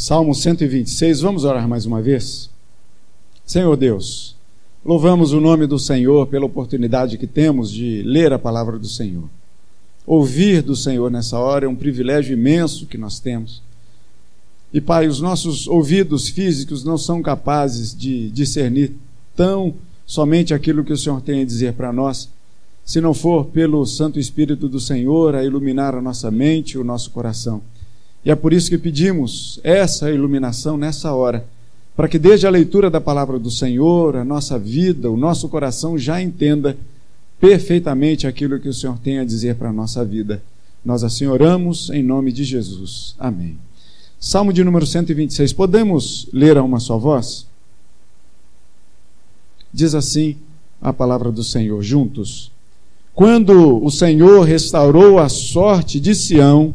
Salmo 126, vamos orar mais uma vez? Senhor Deus, louvamos o nome do Senhor pela oportunidade que temos de ler a palavra do Senhor. Ouvir do Senhor nessa hora é um privilégio imenso que nós temos. E, Pai, os nossos ouvidos físicos não são capazes de discernir tão somente aquilo que o Senhor tem a dizer para nós, se não for pelo Santo Espírito do Senhor a iluminar a nossa mente e o nosso coração. E é por isso que pedimos essa iluminação nessa hora, para que desde a leitura da palavra do Senhor, a nossa vida, o nosso coração já entenda perfeitamente aquilo que o Senhor tem a dizer para a nossa vida. Nós assim oramos em nome de Jesus. Amém. Salmo de número 126. Podemos ler a uma só voz? Diz assim a palavra do Senhor juntos. Quando o Senhor restaurou a sorte de Sião,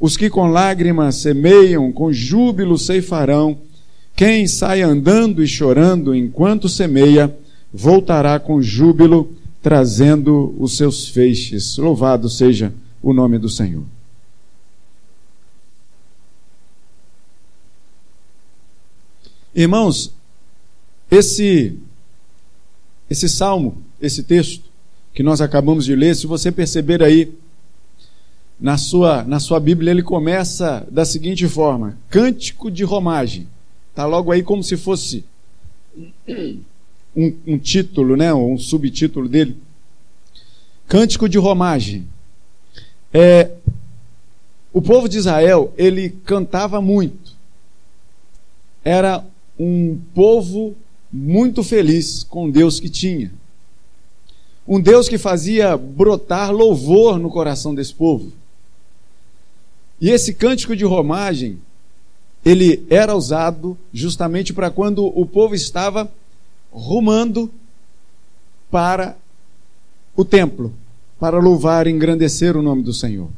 os que com lágrimas semeiam, com júbilo ceifarão. Quem sai andando e chorando enquanto semeia, voltará com júbilo, trazendo os seus feixes. Louvado seja o nome do Senhor. Irmãos, esse esse salmo, esse texto que nós acabamos de ler, se você perceber aí na sua, na sua Bíblia ele começa da seguinte forma: Cântico de Romagem. Está logo aí como se fosse um, um título, né, um subtítulo dele. Cântico de Romagem. É, o povo de Israel, ele cantava muito. Era um povo muito feliz com Deus que tinha. Um Deus que fazia brotar louvor no coração desse povo. E esse cântico de romagem, ele era usado justamente para quando o povo estava rumando para o templo, para louvar e engrandecer o nome do Senhor.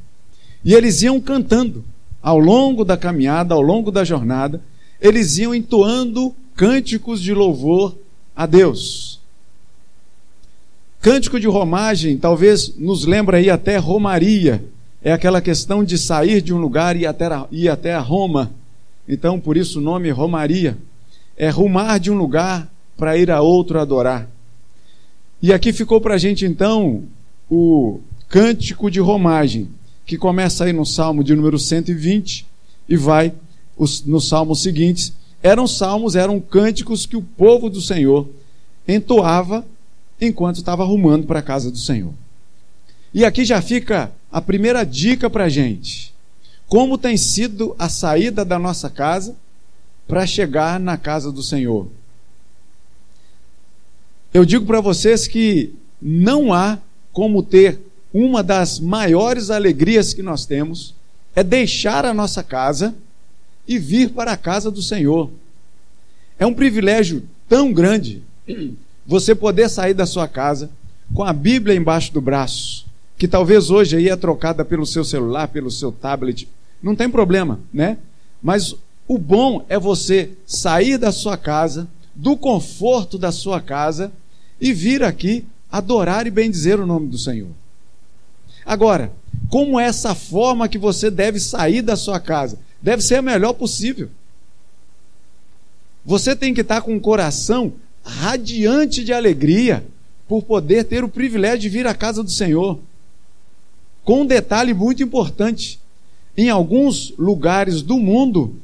E eles iam cantando ao longo da caminhada, ao longo da jornada, eles iam entoando cânticos de louvor a Deus. Cântico de romagem talvez nos lembre aí até Romaria, é aquela questão de sair de um lugar e até, ir até Roma. Então, por isso o nome Romaria. É rumar de um lugar para ir a outro adorar. E aqui ficou para a gente então o cântico de romagem, que começa aí no Salmo de número 120 e vai os, nos salmos seguintes. Eram salmos, eram cânticos que o povo do Senhor entoava enquanto estava rumando para a casa do Senhor. E aqui já fica a primeira dica para a gente. Como tem sido a saída da nossa casa para chegar na casa do Senhor? Eu digo para vocês que não há como ter uma das maiores alegrias que nós temos é deixar a nossa casa e vir para a casa do Senhor. É um privilégio tão grande você poder sair da sua casa com a Bíblia embaixo do braço, que talvez hoje aí é trocada pelo seu celular, pelo seu tablet, não tem problema, né? Mas o bom é você sair da sua casa, do conforto da sua casa e vir aqui adorar e bendizer o nome do Senhor. Agora, como é essa forma que você deve sair da sua casa? Deve ser a melhor possível. Você tem que estar com o coração radiante de alegria por poder ter o privilégio de vir à casa do Senhor. Com um detalhe muito importante: em alguns lugares do mundo,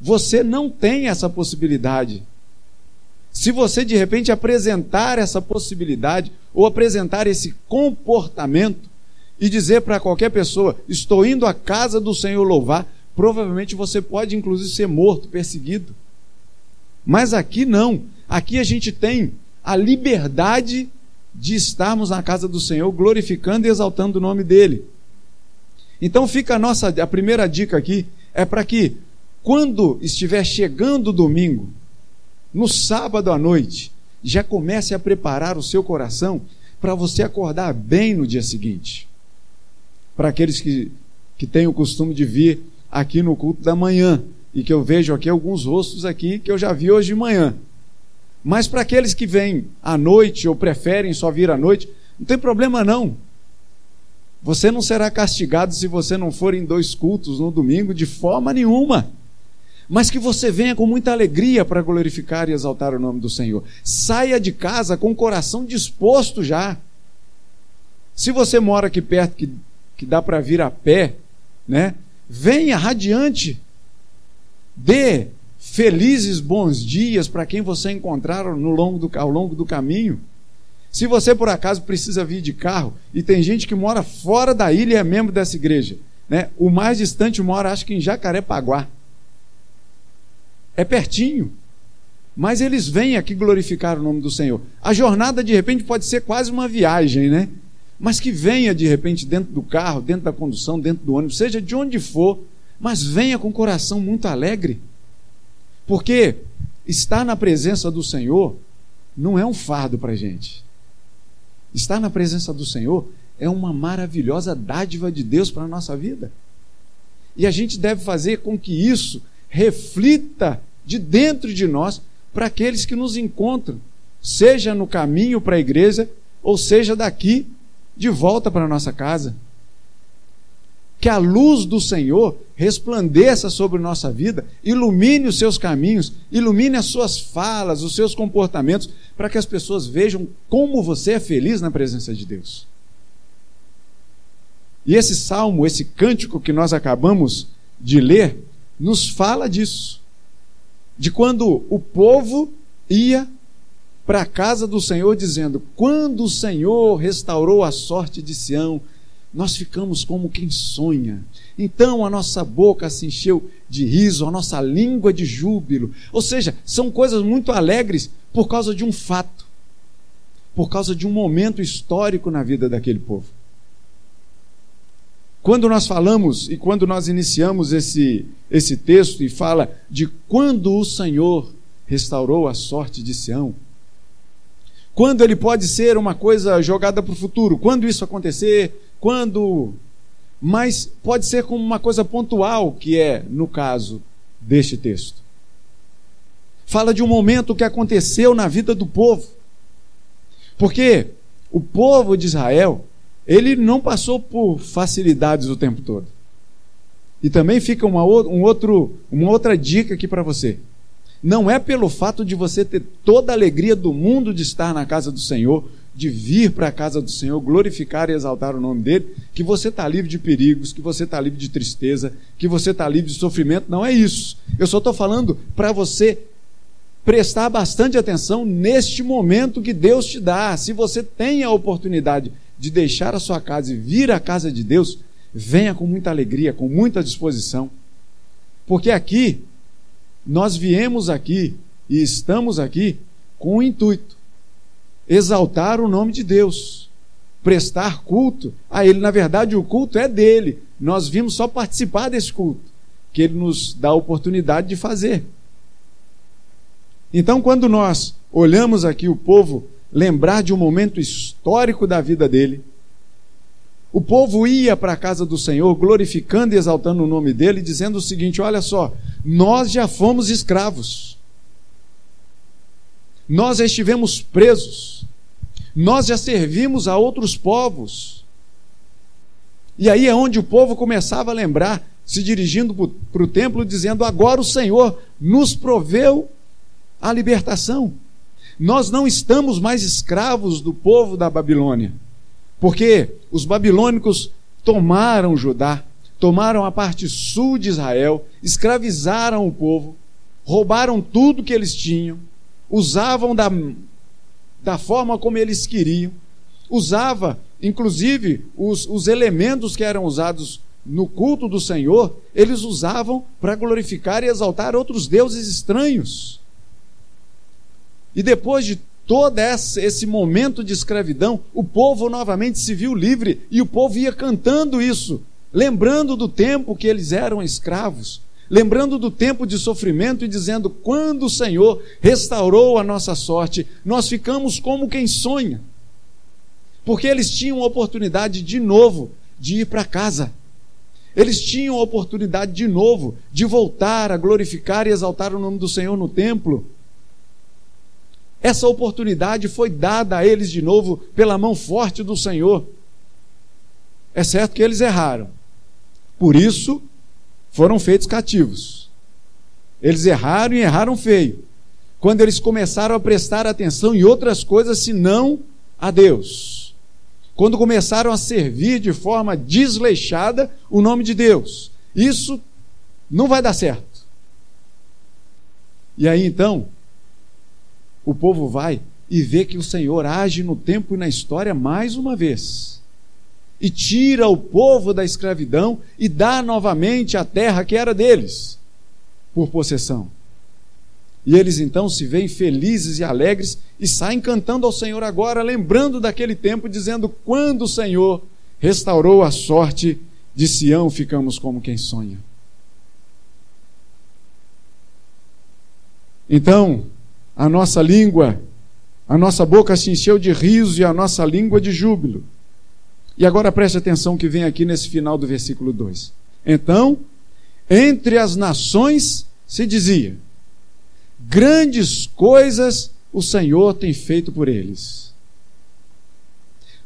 você não tem essa possibilidade. Se você de repente apresentar essa possibilidade ou apresentar esse comportamento e dizer para qualquer pessoa: Estou indo à casa do Senhor louvar, provavelmente você pode inclusive ser morto, perseguido. Mas aqui não. Aqui a gente tem a liberdade de estarmos na casa do Senhor glorificando e exaltando o nome dele. Então fica a nossa a primeira dica aqui é para que quando estiver chegando o domingo, no sábado à noite, já comece a preparar o seu coração para você acordar bem no dia seguinte. Para aqueles que, que têm o costume de vir aqui no culto da manhã, e que eu vejo aqui alguns rostos aqui que eu já vi hoje de manhã. Mas para aqueles que vêm à noite ou preferem só vir à noite, não tem problema não. Você não será castigado se você não for em dois cultos no domingo de forma nenhuma. Mas que você venha com muita alegria para glorificar e exaltar o nome do Senhor. Saia de casa com o coração disposto já. Se você mora aqui perto que, que dá para vir a pé, né? Venha radiante. Dê felizes bons dias para quem você encontrar no longo do, ao longo do caminho. Se você por acaso precisa vir de carro, e tem gente que mora fora da ilha e é membro dessa igreja, né? o mais distante mora, acho que em Jacarepaguá. É pertinho. Mas eles vêm aqui glorificar o nome do Senhor. A jornada, de repente, pode ser quase uma viagem, né? Mas que venha, de repente, dentro do carro, dentro da condução, dentro do ônibus, seja de onde for, mas venha com o coração muito alegre. Porque estar na presença do Senhor não é um fardo para a gente. Estar na presença do Senhor é uma maravilhosa dádiva de Deus para a nossa vida. E a gente deve fazer com que isso reflita de dentro de nós para aqueles que nos encontram, seja no caminho para a igreja, ou seja daqui de volta para a nossa casa que a luz do Senhor resplandeça sobre nossa vida, ilumine os seus caminhos, ilumine as suas falas, os seus comportamentos, para que as pessoas vejam como você é feliz na presença de Deus. E esse salmo, esse cântico que nós acabamos de ler, nos fala disso. De quando o povo ia para a casa do Senhor dizendo: Quando o Senhor restaurou a sorte de Sião, nós ficamos como quem sonha. Então a nossa boca se encheu de riso, a nossa língua de júbilo. Ou seja, são coisas muito alegres por causa de um fato, por causa de um momento histórico na vida daquele povo. Quando nós falamos e quando nós iniciamos esse, esse texto e fala de quando o Senhor restaurou a sorte de Sião, quando ele pode ser uma coisa jogada para o futuro, quando isso acontecer, quando. Mas pode ser como uma coisa pontual, que é no caso deste texto. Fala de um momento que aconteceu na vida do povo. Porque o povo de Israel, ele não passou por facilidades o tempo todo. E também fica uma, um outro, uma outra dica aqui para você. Não é pelo fato de você ter toda a alegria do mundo de estar na casa do Senhor, de vir para a casa do Senhor, glorificar e exaltar o nome dele, que você está livre de perigos, que você está livre de tristeza, que você está livre de sofrimento. Não é isso. Eu só estou falando para você prestar bastante atenção neste momento que Deus te dá. Se você tem a oportunidade de deixar a sua casa e vir à casa de Deus, venha com muita alegria, com muita disposição. Porque aqui, nós viemos aqui e estamos aqui com o intuito exaltar o nome de Deus, prestar culto a Ele. Na verdade, o culto é dele. Nós vimos só participar desse culto, que Ele nos dá a oportunidade de fazer. Então, quando nós olhamos aqui o povo lembrar de um momento histórico da vida dele, o povo ia para a casa do Senhor glorificando e exaltando o nome dele, dizendo o seguinte: olha só, nós já fomos escravos. Nós já estivemos presos. Nós já servimos a outros povos. E aí é onde o povo começava a lembrar, se dirigindo para o templo, dizendo: Agora o Senhor nos proveu a libertação. Nós não estamos mais escravos do povo da Babilônia, porque os babilônicos tomaram Judá, tomaram a parte sul de Israel, escravizaram o povo, roubaram tudo que eles tinham, usavam da, da forma como eles queriam, usava, inclusive, os, os elementos que eram usados no culto do Senhor, eles usavam para glorificar e exaltar outros deuses estranhos. E depois de todo esse momento de escravidão, o povo novamente se viu livre e o povo ia cantando isso, lembrando do tempo que eles eram escravos, lembrando do tempo de sofrimento e dizendo: quando o Senhor restaurou a nossa sorte, nós ficamos como quem sonha. Porque eles tinham oportunidade de novo de ir para casa. Eles tinham oportunidade de novo de voltar a glorificar e exaltar o nome do Senhor no templo. Essa oportunidade foi dada a eles de novo pela mão forte do Senhor. É certo que eles erraram. Por isso, foram feitos cativos. Eles erraram e erraram feio. Quando eles começaram a prestar atenção em outras coisas senão a Deus. Quando começaram a servir de forma desleixada o nome de Deus. Isso não vai dar certo. E aí então, o povo vai e vê que o Senhor age no tempo e na história mais uma vez e tira o povo da escravidão e dá novamente a terra que era deles, por possessão. E eles então se veem felizes e alegres e saem cantando ao Senhor agora, lembrando daquele tempo, dizendo: quando o Senhor restaurou a sorte de Sião, ficamos como quem sonha. Então, a nossa língua, a nossa boca se encheu de riso e a nossa língua de júbilo. E agora preste atenção que vem aqui nesse final do versículo 2. Então, entre as nações se dizia: grandes coisas o Senhor tem feito por eles.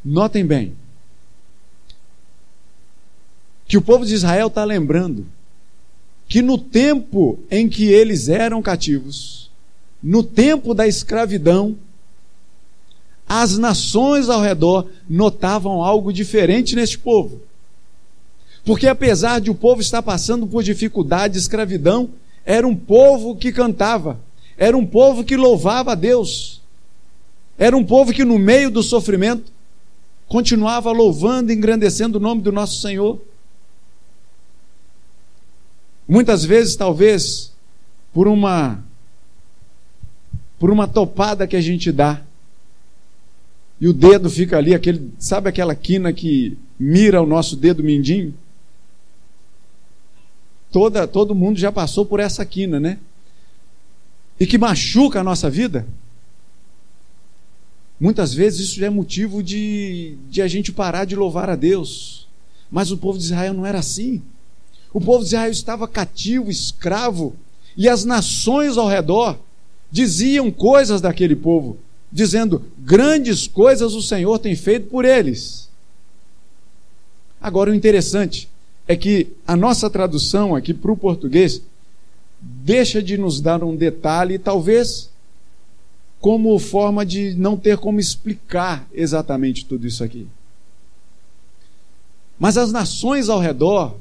Notem bem que o povo de Israel está lembrando que no tempo em que eles eram cativos, no tempo da escravidão, as nações ao redor notavam algo diferente neste povo. Porque apesar de o povo estar passando por dificuldade, escravidão, era um povo que cantava, era um povo que louvava a Deus, era um povo que no meio do sofrimento continuava louvando e engrandecendo o nome do nosso Senhor. Muitas vezes, talvez, por uma por uma topada que a gente dá, e o dedo fica ali, aquele, sabe aquela quina que mira o nosso dedo mindinho? Toda, todo mundo já passou por essa quina, né? E que machuca a nossa vida. Muitas vezes isso é motivo de, de a gente parar de louvar a Deus. Mas o povo de Israel não era assim. O povo de Israel estava cativo, escravo, e as nações ao redor diziam coisas daquele povo dizendo: grandes coisas o Senhor tem feito por eles. Agora, o interessante é que a nossa tradução aqui para o português deixa de nos dar um detalhe, talvez como forma de não ter como explicar exatamente tudo isso aqui. Mas as nações ao redor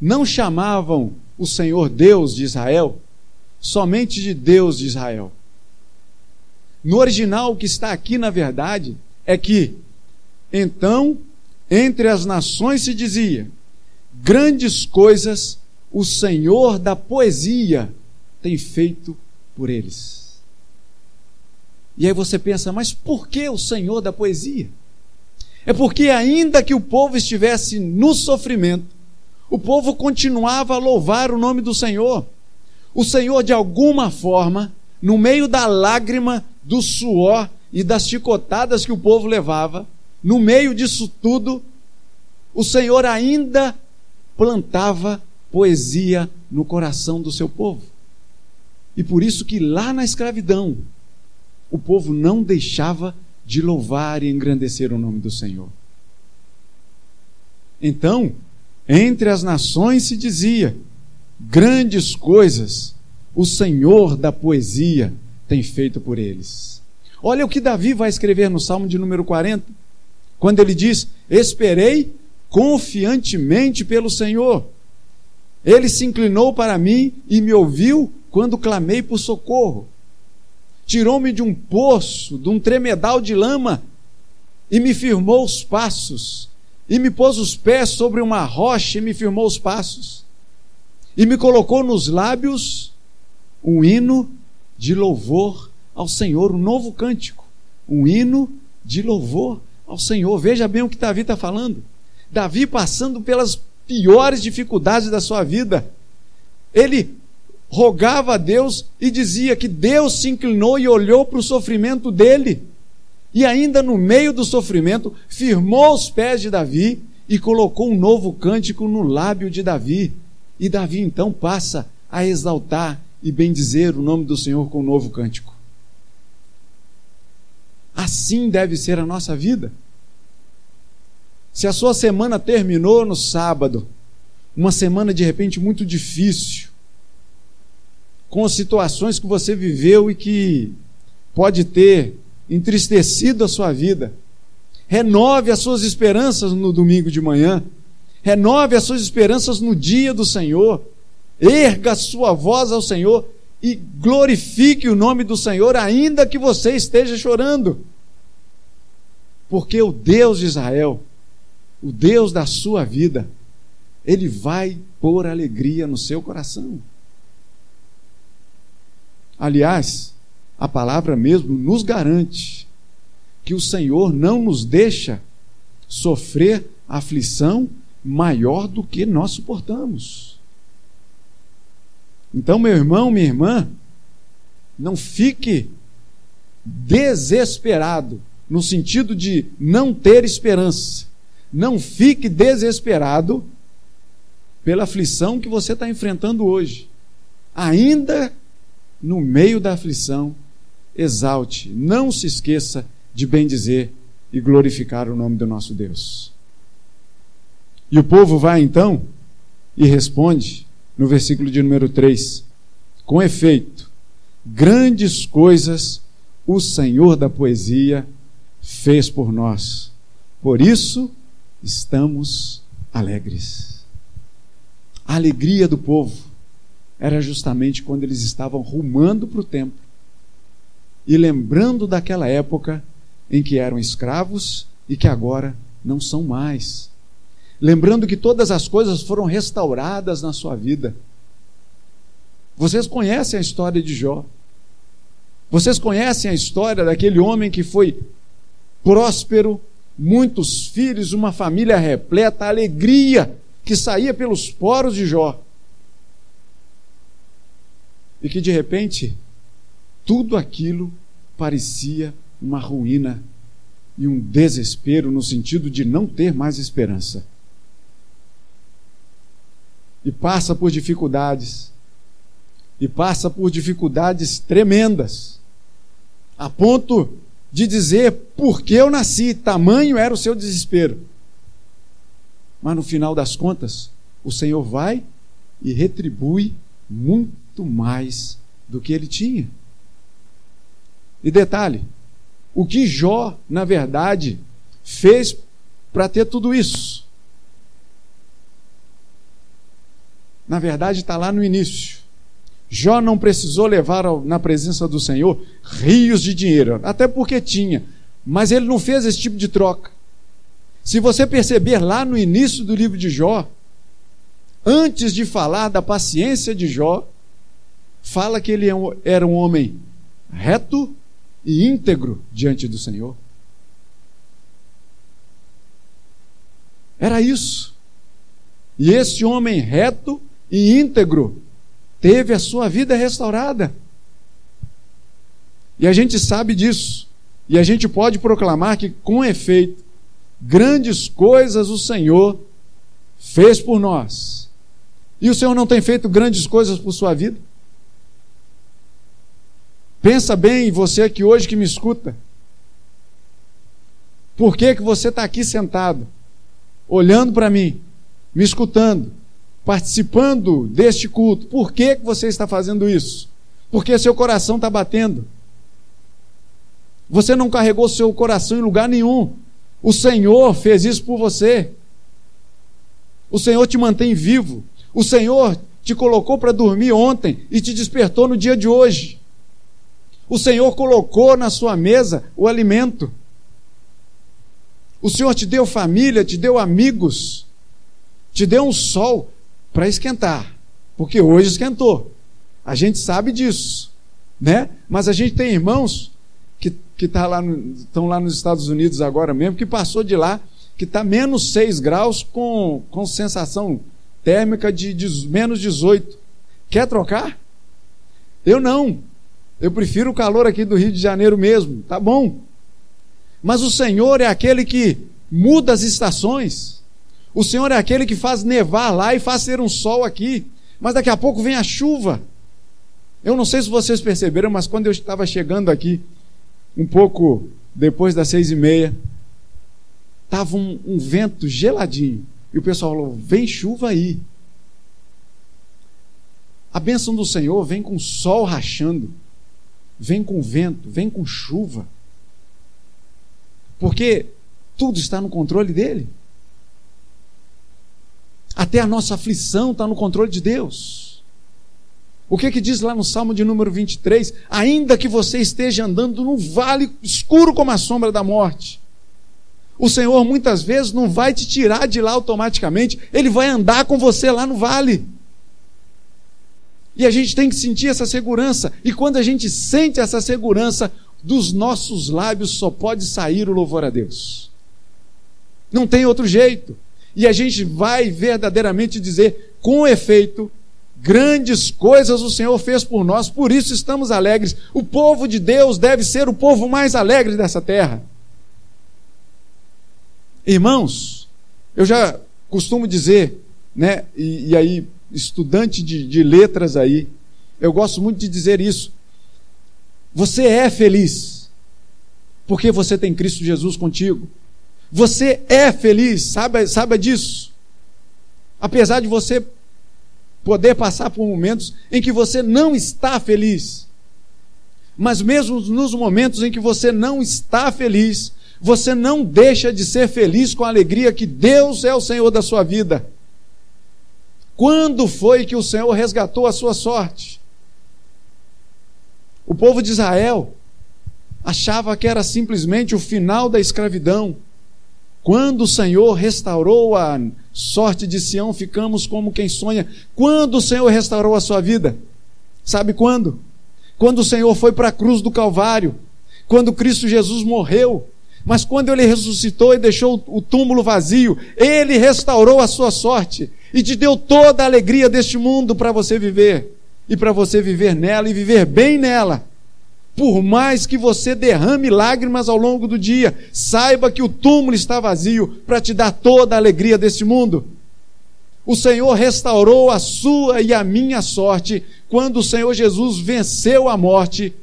não chamavam o Senhor Deus de Israel somente de Deus de Israel no original, o que está aqui, na verdade, é que, então, entre as nações se dizia: grandes coisas o Senhor da poesia tem feito por eles. E aí você pensa, mas por que o Senhor da poesia? É porque, ainda que o povo estivesse no sofrimento, o povo continuava a louvar o nome do Senhor. O Senhor, de alguma forma, no meio da lágrima, do suor e das chicotadas que o povo levava, no meio disso tudo, o Senhor ainda plantava poesia no coração do seu povo. E por isso que lá na escravidão, o povo não deixava de louvar e engrandecer o nome do Senhor. Então, entre as nações se dizia: grandes coisas o Senhor da poesia tem feito por eles. Olha o que Davi vai escrever no Salmo de número 40, quando ele diz: Esperei confiantemente pelo Senhor. Ele se inclinou para mim e me ouviu quando clamei por socorro. Tirou-me de um poço, de um tremedal de lama, e me firmou os passos, e me pôs os pés sobre uma rocha e me firmou os passos, e me colocou nos lábios um hino de louvor ao Senhor, um novo cântico, um hino de louvor ao Senhor. Veja bem o que Davi está falando. Davi passando pelas piores dificuldades da sua vida, ele rogava a Deus e dizia que Deus se inclinou e olhou para o sofrimento dele. E ainda no meio do sofrimento, firmou os pés de Davi e colocou um novo cântico no lábio de Davi. E Davi então passa a exaltar e bendizer o nome do Senhor com um novo cântico. Assim deve ser a nossa vida. Se a sua semana terminou no sábado, uma semana de repente muito difícil, com situações que você viveu e que pode ter entristecido a sua vida, renove as suas esperanças no domingo de manhã, renove as suas esperanças no dia do Senhor, erga sua voz ao Senhor e glorifique o nome do Senhor, ainda que você esteja chorando. Porque o Deus de Israel, o Deus da sua vida, ele vai pôr alegria no seu coração. Aliás, a palavra mesmo nos garante que o Senhor não nos deixa sofrer aflição maior do que nós suportamos. Então, meu irmão, minha irmã, não fique desesperado, no sentido de não ter esperança. Não fique desesperado pela aflição que você está enfrentando hoje. Ainda no meio da aflição, exalte, não se esqueça de bendizer e glorificar o nome do nosso Deus. E o povo vai então e responde no versículo de número 3: Com efeito, grandes coisas o Senhor da poesia fez por nós. Por isso estamos alegres. A alegria do povo era justamente quando eles estavam rumando para o templo e lembrando daquela época em que eram escravos e que agora não são mais. Lembrando que todas as coisas foram restauradas na sua vida. Vocês conhecem a história de Jó. Vocês conhecem a história daquele homem que foi próspero, muitos filhos, uma família repleta, alegria que saía pelos poros de Jó. E que de repente tudo aquilo parecia uma ruína e um desespero no sentido de não ter mais esperança. E passa por dificuldades, e passa por dificuldades tremendas, a ponto de dizer por que eu nasci, tamanho era o seu desespero. Mas no final das contas, o Senhor vai e retribui muito mais do que ele tinha. E detalhe: o que Jó, na verdade, fez para ter tudo isso? Na verdade, está lá no início. Jó não precisou levar na presença do Senhor rios de dinheiro, até porque tinha, mas ele não fez esse tipo de troca. Se você perceber lá no início do livro de Jó, antes de falar da paciência de Jó, fala que ele é era um homem reto e íntegro diante do Senhor. Era isso. E esse homem reto e íntegro teve a sua vida restaurada. E a gente sabe disso. E a gente pode proclamar que, com efeito, grandes coisas o Senhor fez por nós. E o Senhor não tem feito grandes coisas por sua vida? Pensa bem, você aqui hoje que me escuta. Por que, que você está aqui sentado, olhando para mim, me escutando, participando deste culto? Por que, que você está fazendo isso? Porque seu coração está batendo. Você não carregou seu coração em lugar nenhum. O Senhor fez isso por você. O Senhor te mantém vivo. O Senhor te colocou para dormir ontem e te despertou no dia de hoje. O Senhor colocou na sua mesa o alimento. O Senhor te deu família, te deu amigos, te deu um sol para esquentar, porque hoje esquentou. A gente sabe disso, né? Mas a gente tem irmãos que, que tá lá no, estão lá nos Estados Unidos agora mesmo, que passou de lá, que está menos 6 graus com, com sensação térmica de, de menos 18. Quer trocar? Eu não. Eu prefiro o calor aqui do Rio de Janeiro mesmo. Tá bom. Mas o Senhor é aquele que muda as estações. O Senhor é aquele que faz nevar lá e faz ser um sol aqui. Mas daqui a pouco vem a chuva. Eu não sei se vocês perceberam, mas quando eu estava chegando aqui, um pouco depois das seis e meia, estava um, um vento geladinho. E o pessoal falou: vem chuva aí. A bênção do Senhor vem com sol rachando, vem com vento, vem com chuva. Porque tudo está no controle dele. Até a nossa aflição está no controle de Deus. O que que diz lá no Salmo de número 23? Ainda que você esteja andando num vale escuro como a sombra da morte, o Senhor muitas vezes não vai te tirar de lá automaticamente, ele vai andar com você lá no vale. E a gente tem que sentir essa segurança. E quando a gente sente essa segurança, dos nossos lábios só pode sair o louvor a Deus. Não tem outro jeito. E a gente vai verdadeiramente dizer, com efeito, grandes coisas o Senhor fez por nós, por isso estamos alegres. O povo de Deus deve ser o povo mais alegre dessa terra. Irmãos, eu já costumo dizer, né, e, e aí estudante de, de letras aí, eu gosto muito de dizer isso. Você é feliz, porque você tem Cristo Jesus contigo. Você é feliz, sabe, sabe disso. Apesar de você poder passar por momentos em que você não está feliz. Mas mesmo nos momentos em que você não está feliz, você não deixa de ser feliz com a alegria que Deus é o Senhor da sua vida. Quando foi que o Senhor resgatou a sua sorte? O povo de Israel achava que era simplesmente o final da escravidão. Quando o Senhor restaurou a sorte de Sião, ficamos como quem sonha. Quando o Senhor restaurou a sua vida? Sabe quando? Quando o Senhor foi para a cruz do Calvário, quando Cristo Jesus morreu, mas quando ele ressuscitou e deixou o túmulo vazio, ele restaurou a sua sorte e te deu toda a alegria deste mundo para você viver e para você viver nela e viver bem nela. Por mais que você derrame lágrimas ao longo do dia, saiba que o túmulo está vazio para te dar toda a alegria deste mundo. O Senhor restaurou a sua e a minha sorte quando o Senhor Jesus venceu a morte,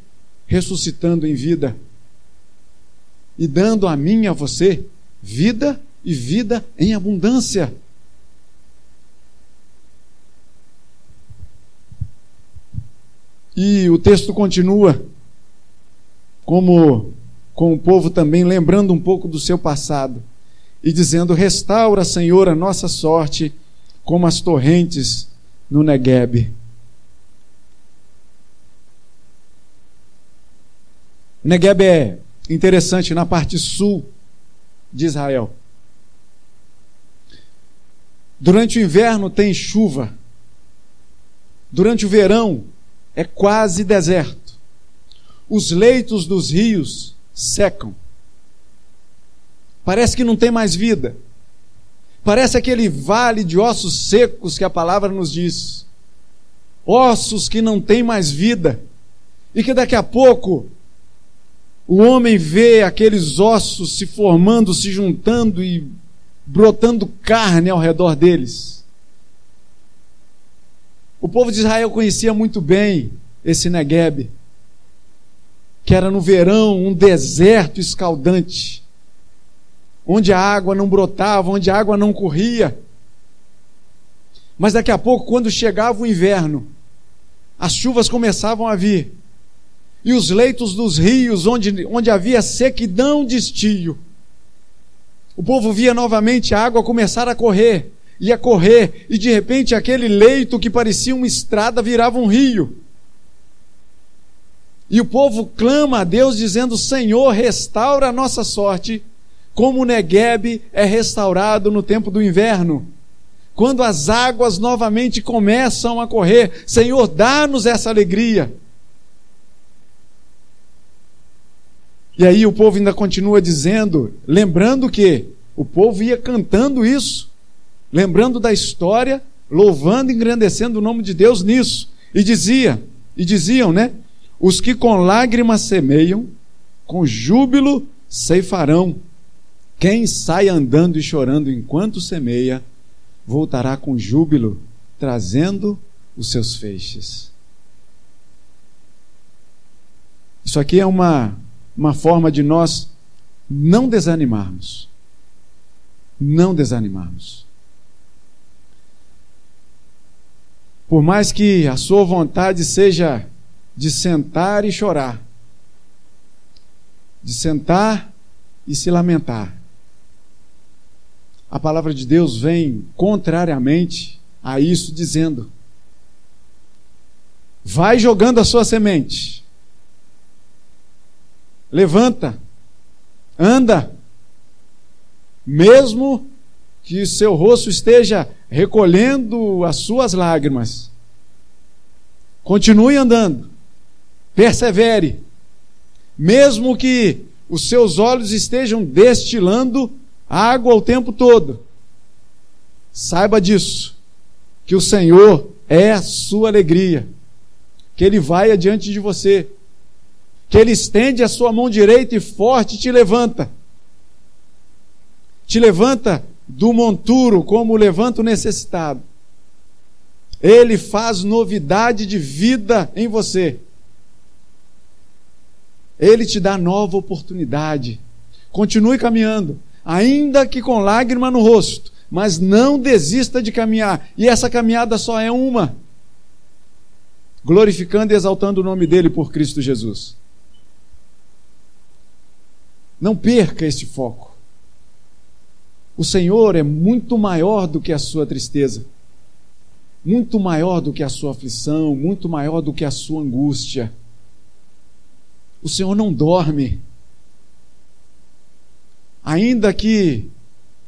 ressuscitando em vida e dando a mim e a você vida e vida em abundância. E o texto continua, como com o povo também lembrando um pouco do seu passado, e dizendo: Restaura, Senhor, a nossa sorte, como as torrentes no Negueb. Negueb é interessante na parte sul de Israel. Durante o inverno tem chuva. Durante o verão é quase deserto. Os leitos dos rios secam. Parece que não tem mais vida. Parece aquele vale de ossos secos que a palavra nos diz. Ossos que não têm mais vida. E que daqui a pouco o homem vê aqueles ossos se formando, se juntando e brotando carne ao redor deles. O povo de Israel conhecia muito bem esse Negueb, que era no verão um deserto escaldante, onde a água não brotava, onde a água não corria. Mas daqui a pouco, quando chegava o inverno, as chuvas começavam a vir e os leitos dos rios, onde, onde havia sequidão de estio. O povo via novamente a água começar a correr, ia correr, e de repente aquele leito que parecia uma estrada virava um rio. E o povo clama a Deus dizendo: Senhor, restaura a nossa sorte, como o Negueb é restaurado no tempo do inverno. Quando as águas novamente começam a correr, Senhor, dá-nos essa alegria. E aí o povo ainda continua dizendo, lembrando que o povo ia cantando isso, lembrando da história, louvando engrandecendo o nome de Deus nisso. E dizia, e diziam, né? Os que com lágrimas semeiam, com júbilo ceifarão. Quem sai andando e chorando enquanto semeia, voltará com júbilo, trazendo os seus feixes. Isso aqui é uma, uma forma de nós não desanimarmos. Não desanimarmos. Por mais que a sua vontade seja de sentar e chorar, de sentar e se lamentar, a palavra de Deus vem contrariamente a isso, dizendo: vai jogando a sua semente, levanta, anda, mesmo que seu rosto esteja recolhendo as suas lágrimas, continue andando, persevere, mesmo que os seus olhos estejam destilando água o tempo todo. Saiba disso, que o Senhor é a sua alegria, que Ele vai adiante de você, que Ele estende a sua mão direita e forte te levanta. Te levanta do monturo como levanta o necessitado. Ele faz novidade de vida em você. Ele te dá nova oportunidade. Continue caminhando ainda que com lágrima no rosto, mas não desista de caminhar. E essa caminhada só é uma. Glorificando e exaltando o nome dele por Cristo Jesus. Não perca este foco. O Senhor é muito maior do que a sua tristeza, muito maior do que a sua aflição, muito maior do que a sua angústia. O Senhor não dorme ainda que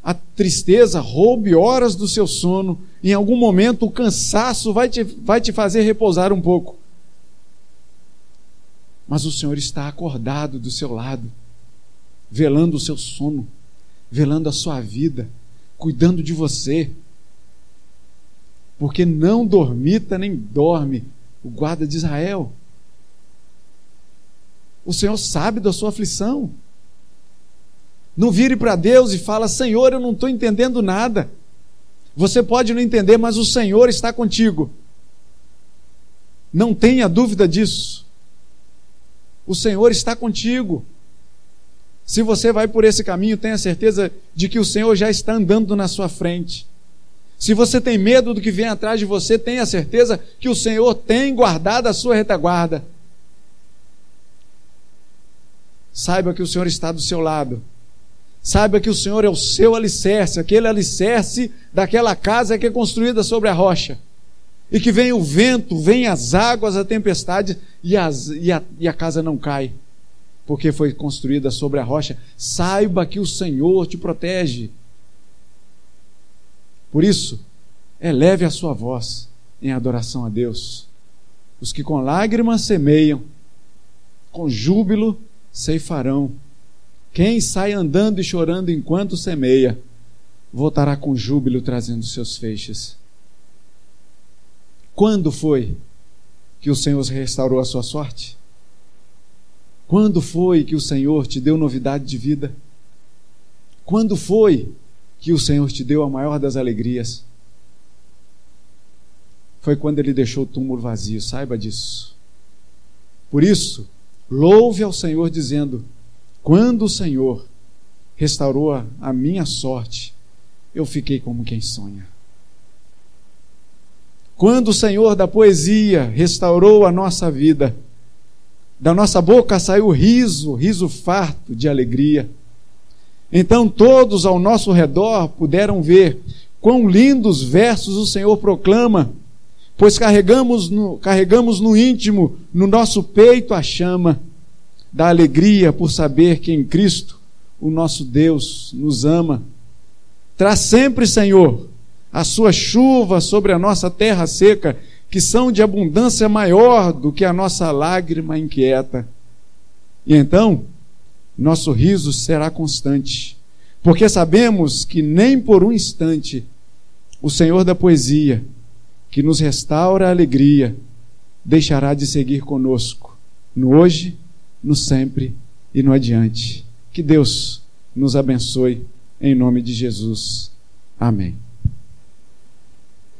a tristeza roube horas do seu sono, em algum momento o cansaço vai te, vai te fazer repousar um pouco. Mas o Senhor está acordado do seu lado, velando o seu sono, velando a sua vida, cuidando de você. Porque não dormita nem dorme o guarda de Israel. O Senhor sabe da sua aflição. Não vire para Deus e fala: Senhor, eu não estou entendendo nada. Você pode não entender, mas o Senhor está contigo. Não tenha dúvida disso. O Senhor está contigo. Se você vai por esse caminho, tenha certeza de que o Senhor já está andando na sua frente. Se você tem medo do que vem atrás de você, tenha certeza que o Senhor tem guardado a sua retaguarda. Saiba que o Senhor está do seu lado Saiba que o Senhor é o seu alicerce, aquele alicerce daquela casa que é construída sobre a rocha. E que vem o vento, vem as águas, a tempestade e, as, e, a, e a casa não cai, porque foi construída sobre a rocha. Saiba que o Senhor te protege. Por isso, eleve a sua voz em adoração a Deus. Os que com lágrimas semeiam, com júbilo ceifarão. Quem sai andando e chorando enquanto semeia, voltará com júbilo trazendo seus feixes. Quando foi que o Senhor restaurou a sua sorte? Quando foi que o Senhor te deu novidade de vida? Quando foi que o Senhor te deu a maior das alegrias? Foi quando ele deixou o túmulo vazio, saiba disso. Por isso, louve ao Senhor dizendo: quando o Senhor restaurou a minha sorte, eu fiquei como quem sonha. Quando o Senhor da poesia restaurou a nossa vida, da nossa boca saiu riso, riso farto de alegria. Então todos ao nosso redor puderam ver quão lindos versos o Senhor proclama, pois carregamos no, carregamos no íntimo, no nosso peito, a chama da alegria por saber que em Cristo o nosso Deus nos ama. Traz sempre, Senhor, a sua chuva sobre a nossa terra seca, que são de abundância maior do que a nossa lágrima inquieta. E então, nosso riso será constante, porque sabemos que nem por um instante o Senhor da poesia, que nos restaura a alegria, deixará de seguir conosco, no hoje, no sempre e no adiante. Que Deus nos abençoe, em nome de Jesus. Amém.